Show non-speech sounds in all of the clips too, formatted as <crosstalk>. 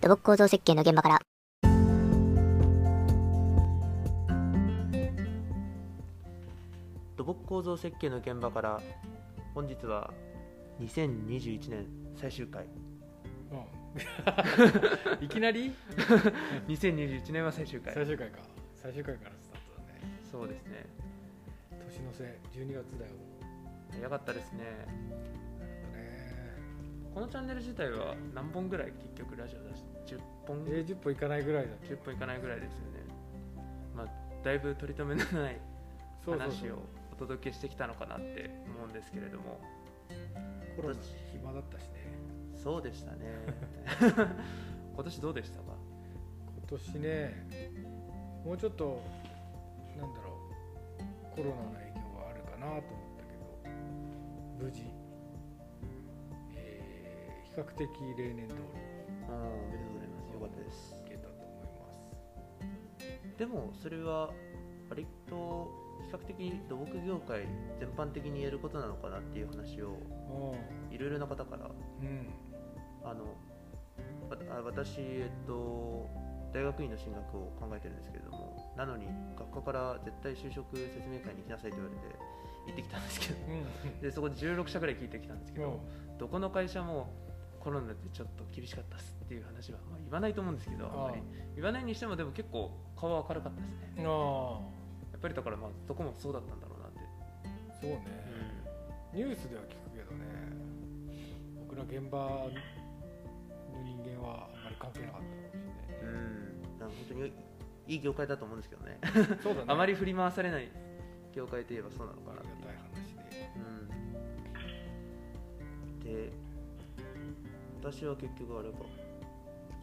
土木構造設計の現場から。土木構造設計の現場から本日は2021年最終回。うん。<laughs> いきなり？<laughs> 2021年は最終回。最終回か。最終回からスタートだね。そうですね。年の瀬。12月だよ。早かったですねねこのチャンネル自体は何本ぐらい結局ラジオ出して10本？えー、10歩いかないぐらいだ10本いかないぐらいですよね。まあだいぶ取り留めのない話をお届けしてきたのかなって思うんですけれども。コロナ暇だったしね。そうでしたね。<laughs> 今年どうでしたか？今年ねもうちょっとなんだろうコロナの影響があるかなと思ったけど無事、較的例年通ああおめでとうございます。よかったです。りいけたと思いますでもそれは割と比較的土木業界全般的に言えることなのかなっていう話をあいろいろな方から。あうん。あのわあ私、えっと、大学院の進学を考えてるんですけれどもなのに学科から絶対就職説明会に行きなさいと言われて行ってきたんですけど。うんでそこで16社ぐらい聞いてきたんですけど、どこの会社もコロナでちょっと厳しかったっすっていう話は、まあ、言わないと思うんですけどあんまり。言わないにしてもでも結構顔は明るかったですね。あやっぱりだからまあどこもそうだったんだろうなって、あそうね、ニュースでは聞くけどね。僕ら現場の人間はあんまり関係なかったかもしれない。ねうん、本当にいい業界だと思うんですけどね。そうだね。<laughs> あまり振り回されない業界といえばそうなのかなあり私は結局あれか。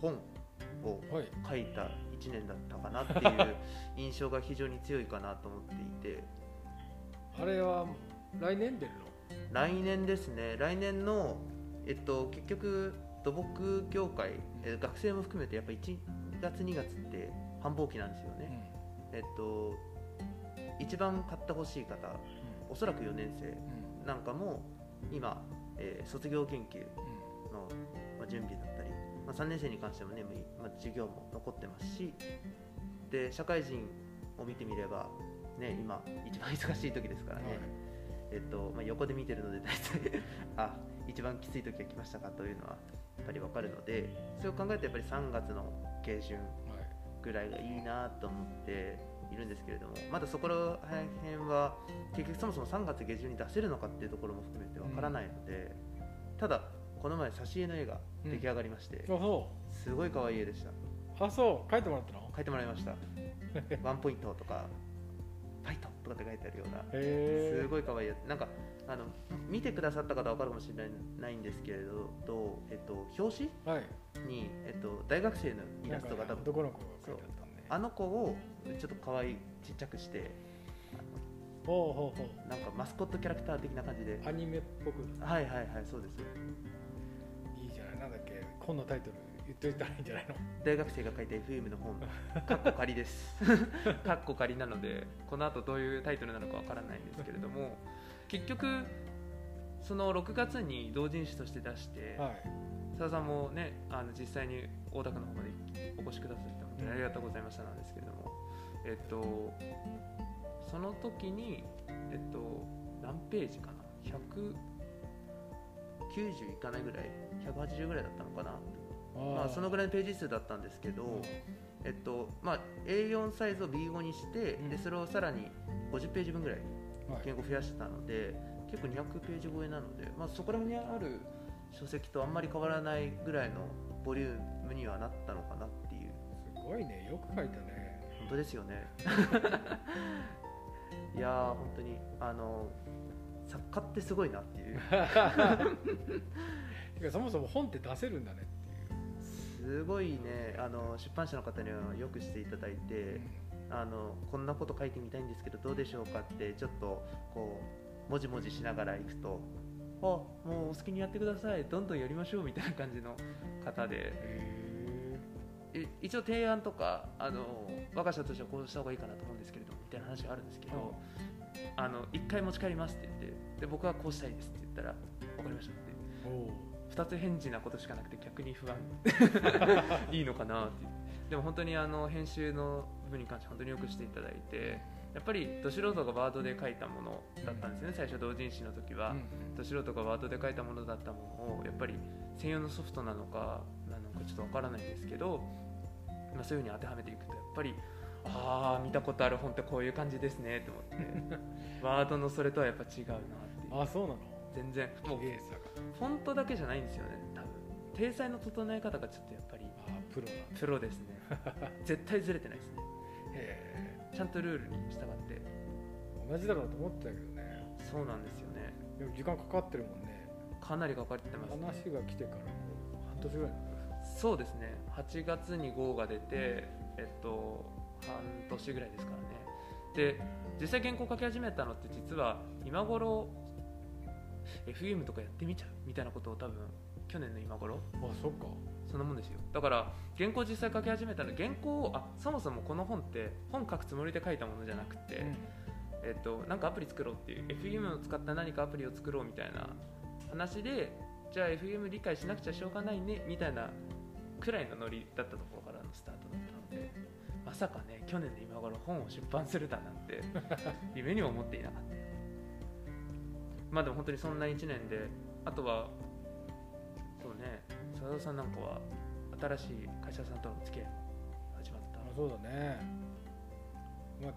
本をはい書いた1年だったかなっていう印象が非常に強いかなと思っていて。あれは来年出るの？来年ですね。来年のえっと結局土木業界、え学生も含めてやっぱ1月2月って繁忙期なんですよね、えっと一番買ってほしい方おそらく4年生うん。なんかも今、えー卒業研究うんの、まあ、準備だったり、まあ、3年生に関してもね、まあ、授業も残ってますしで社会人を見てみれば、ね、今一番忙しい時ですからね、はい。えっとまあ、横で見てるので大体 <laughs> あ一番きつい時が来ましたかというのはやっぱり分かるのでそれを考えるとやっぱり3月の下旬はいぐらいがいいなと思っているんですけれどもまだそこら辺は結局そもそも3月下旬に出せるのかっていうところも含めてわからないので、ただこの前挿絵の絵が出来上がりまして、あそすごい可愛い絵でした。うあそう。書いてもらったの？描いてもらいました。<laughs> ワンポイントとかファイトとかって書いてあるようなすごい可愛いやつなんかあの見てくださった方は分かるかもしれないないんですけれどと、えっと、表紙？はい。に、えっと、大学生のイラストが多分男の子が書いてあったんであの子をちょっと可愛いちっちゃくしてほうほうほう。なんかマスコットキャラクター的な感じで。アニメっぽく。はいはいはいそうです本のタイトル言っといたらいいんじゃないの？大学生が書いた FM の本。<laughs> かっこ仮です。<laughs> かっこ仮なのでこの後どういうタイトルなのかわからないんですけれども結局その6月に同人誌として出してはい。澤さんもねあの実際に大田区の方までお越しくださって本当にありがとうございましたなんですけれども、えっとその時にえっと何ページかな？190いかないぐらい180ぐらいだったのかな。まあ、そのぐらいのページ数だったんですけど、えっとまあ、A4 サイズを B5 にして、うん。でそれをさらに50ページ分ぐらいはい。言語増やしたので結構200ページ超えなので、まあ、そこら辺にある書籍とあんまり変わらないぐらいのボリュームにはなったのかなっていう。すごいね。よく書いたね。本当ですよね。<laughs> いやー本当にあの作家ってすごいなっていう。<laughs> てかそもそも本って出せるんだねっていう。すごいねあの出版社の方にはよくしていただいて、あのこんなこと書いてみたいんですけどどうでしょうかってちょっとこうもじもじしながら行くとあもうお好きにやってくださいどんどんやりましょうみたいな感じの方で。一応提案とかあの我が社としてはこうした方がいいかなと思うんですけれどもみたいな話があるんですけど、あの一回持ち帰りますって言ってで僕はこうしたいですって言ったら分かりましたって。えおう。2つ返事なことしかなくて逆に不安。<laughs> いいのかなって。でも本当にあの編集の部分に関して本当によくしていただいてやっぱりど素人がワードで書いたものだったんですよね最初同人誌の時は、ど素人がワードで書いたものだったものをやっぱり専用のソフトなのかなのかちょっとわからないんですけど、まあ、そういうふうに当てはめていくとやっぱりああ見たことある本ってこういう感じですねと思って。<laughs> ワードのそれとはやっぱ違うなっていう。あそうなの？全然。もうフォントだけじゃないんですよね多分。体裁の整え方がちょっとやっぱり。あプロプロですね。<laughs> 絶対ずれてないですね。へちゃんとルールに従って。え同じだろうと思ってたけどね。そうなんですよね。でも時間かかってるもんね。かなりかかってますね。話が来てからもう半年ぐらいそうですね。8月に GO が出てえっと半年ぐらいですからね。で実際原稿書き始めたのって実は今頃 FM とかやってみちゃう？みたいなことを多分去年の今頃？あそっか。そんなもんですよ。だから原稿実際書き始めたの原稿をあそもそもこの本って本書くつもりで書いたものじゃなくて、えっと、なんかアプリ作ろうっていう FM を使った何かアプリを作ろうみたいな話でじゃあ FM 理解しなくちゃしょうがないねみたいなくらいのノリだったとこまさかね去年の今頃本を出版するだなんて <laughs> 夢にも思っていなかったまあでも本当にそんな1年であとはそうね佐田さんなんかは新しい会社さんとの付き合いも始まった。あそうだね。まあ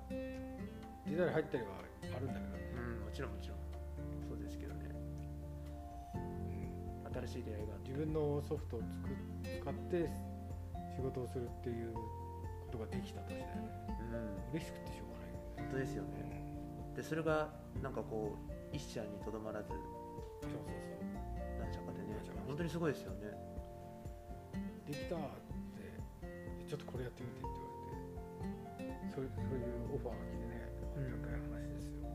時代入ったりはあるんだけどね、うんもちろんもちろん。そうですけどね。うん。新しい出会いが自分のソフトを使って仕事をするっていうことができた年だよね。うん。嬉しくてしょうがない。本当ですよよね。ね、でそれがなんかこう一社にとどまらず。そうそうそう。何社かでね。本当にすごいですよね。できたってちょっとこれやってみてって言われてそういうそういうオファーが来てねうんありがたい話ですよ、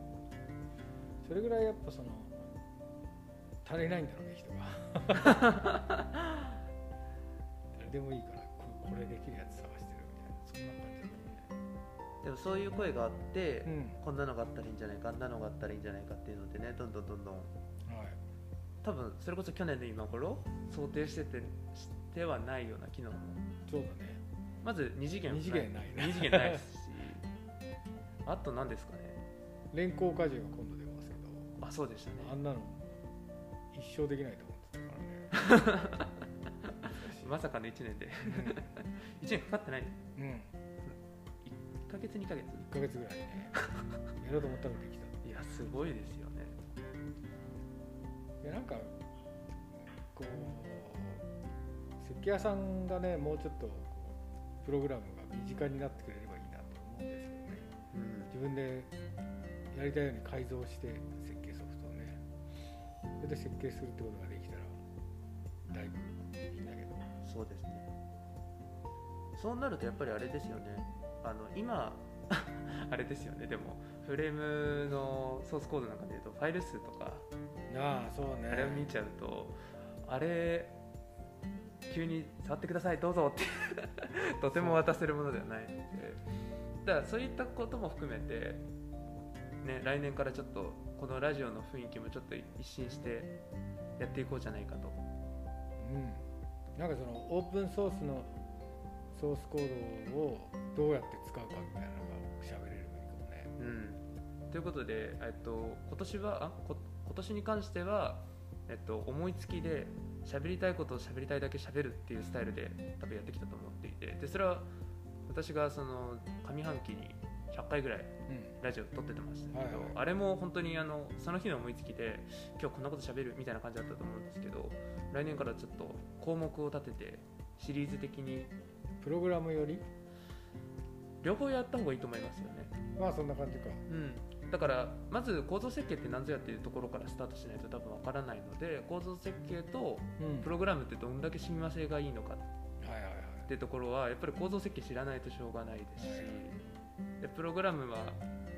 それぐらいやっぱその足りないんだろうね人が。<laughs> 誰でもいいからここれできるやつ探してるみたいなそんな感じだでもそういう声があって、うねこんなのがあったらいいんじゃないかあんなのがあったらいいんじゃないかっていうのでねどんどんどんどん。うんはい。多分それこそ去年の今頃想定しててしてはないような機能も。そうだね。まず2次元二次元ないね2次元ないですし。あと何ですかね。連行果汁が今度出ますけど。あそうでしたね。あんなの一生できないと思ってたからね <laughs> まさかの1年で。1年かかってないうん、うん、1ヶ月2ヶ月。1ヶ月ぐらいね。<laughs> やろうと思ったらできた。いやすごいですよね。いやなんかこう設計屋さんがねもうちょっとプログラムが身近になってくれればいいなと思うんですけどね。うん。自分でやりたいように改造して設計ソフトをね。それで設計するってことができたらだいぶいいんだけどそうですね。そうなるとやっぱりあれですよね。あの今 <laughs> あれですよね。でもフレームのソースコードなんかでいうとファイル数とかああそうね。あれを見ちゃうとあれ急に触ってくださいどうぞって <laughs> とても渡せるものではないので。だからそういったことも含めて、ね、来年からちょっとこのラジオの雰囲気もちょっと一新してやっていこうじゃないかと。うんなんかそのオープンソースのソースコードをどうやって使うかみたいなのが喋れるといいかもね。うん、ということで、えっと、今年はあこ今年に関しては、えっと、思いつきで喋りたいことを喋りたいだけ喋るっていうスタイルで多分やってきたと思っていて。でそれは私がその上半期に100回ぐらいうん。ラジオ撮っててましたけど、はいはい。あれも本当にあのその日の思いつきで今日こんなこと喋るみたいな感じだったと思うんですけど来年からちょっと項目を立ててシリーズ的にプログラムより？両方やった方がいいと思いますよね。まあそんな感じか。うん、だからまず構造設計って何ぞやっていうところからスタートしないと多分わからないので構造設計とうん。プログラムってどんだけ親和性がいいのかっていうところはやっぱり構造設計知らないとしょうがないですしでプログラムは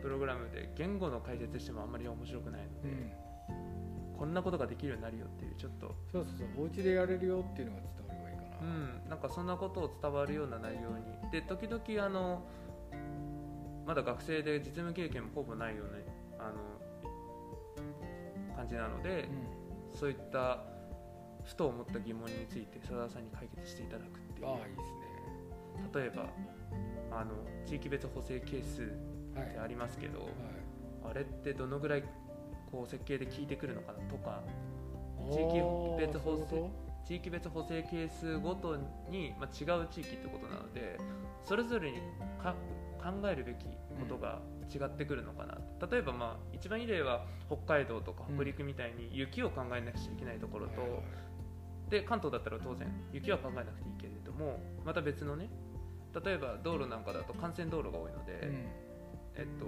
プログラムで言語の解説してもあんまり面白くないので、うん。こんなことができるようになるよっていうちょっと、そうそうそうお家でやれるよっていうのが伝わればいいかな、うん、なんかそんなことを伝わるような内容にで時々あのまだ学生で実務経験もほぼないようなあの感じなので、そういったふと思った疑問について佐田さんに解決していただくっていう。ああいいですね例えばあの地域別補正係数ってありますけど、はい。あれってどのぐらいこう設計で効いてくるのかなとかはい地域別補正地域別補正係数ごとに、まあ、違う地域ってことなのでそれぞれにか考えるべきことが違ってくるのかな、例えば、まあ、一番いい例は北海道とか北陸みたいに雪を考えなくちゃいけないところと、で関東だったら当然雪は考えなくていいけれどもまた別のね例えば道路なんかだと幹線道路が多いので、うん。えっと、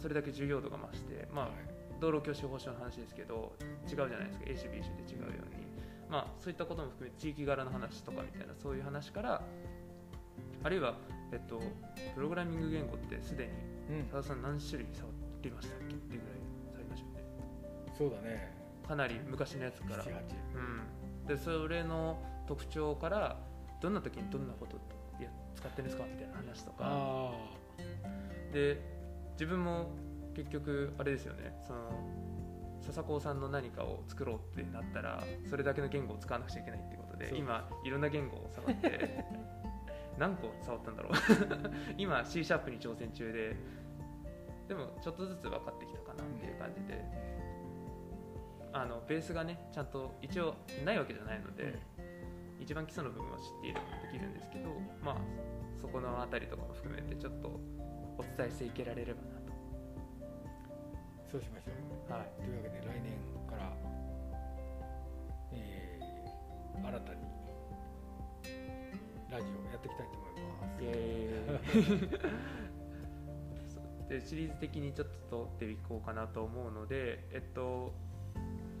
それだけ重要度が増して、まあはい。道路教習法書の話ですけど違うじゃないですか。A 種 B 種で違うように、まあ、そういったことも含めて地域柄の話とかみたいなそういう話からあるいは、えっと、プログラミング言語ってすでにうん。多田さん何種類触りましたっけっていうぐらい触りましたよね。そうだねかなり昔のやつから。78うん、でそれの特徴からどんな時にどんなこといや使ってるんですか？みたいな話とか。あで自分も結局あれですよね。その笹子さんの何かを作ろうってなったらそれだけの言語を使わなくちゃいけないってことで今いろんな言語を触って <laughs> 何個触ったんだろう？<laughs> 今 C シャープに挑戦中ででもちょっとずつ分かってきたかなっていう感じであのベースがねちゃんと一応ないわけじゃないので、一番基礎の部分を知っていればできるんですけどまあそこのあたりとかも含めてちょっとお伝えしていけられればなそうしましょう。とはい。というわけで来年から、えー新たにラジオやっていきたいと思います。<laughs> でシリーズ的にちょっと取っていこうかなと思うのでえっと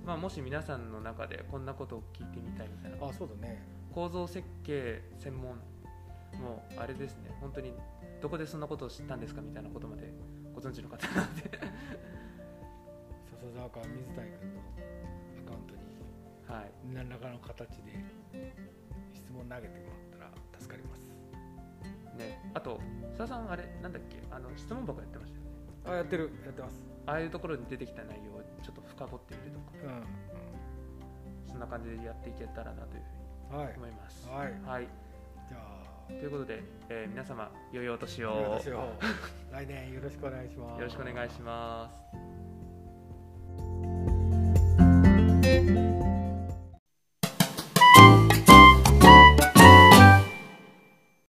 まあもし皆さんの中でこんなことを聞いてみたいみたいな。あそうだね。構造設計専門もうあれですね。本当にどこでそんなことを知ったんですかみたいなことまでご存知の方なんで。笹沢か水谷君のアカウントにはい。何らかの形で質問投げてもらったら助かります。ね。あと須田さんあれなんだっけ？あの質問箱やってましたよねあやってるやってます。ああいうところに出てきた内容をちょっと深掘ってみるとか。うん、そんな感じでやっていけたらなというふうはいに思います。はい。はい、じゃあ。ということで、えー皆様良いお年よを。<laughs> 来年よろしくお願いします。よろしくお願いします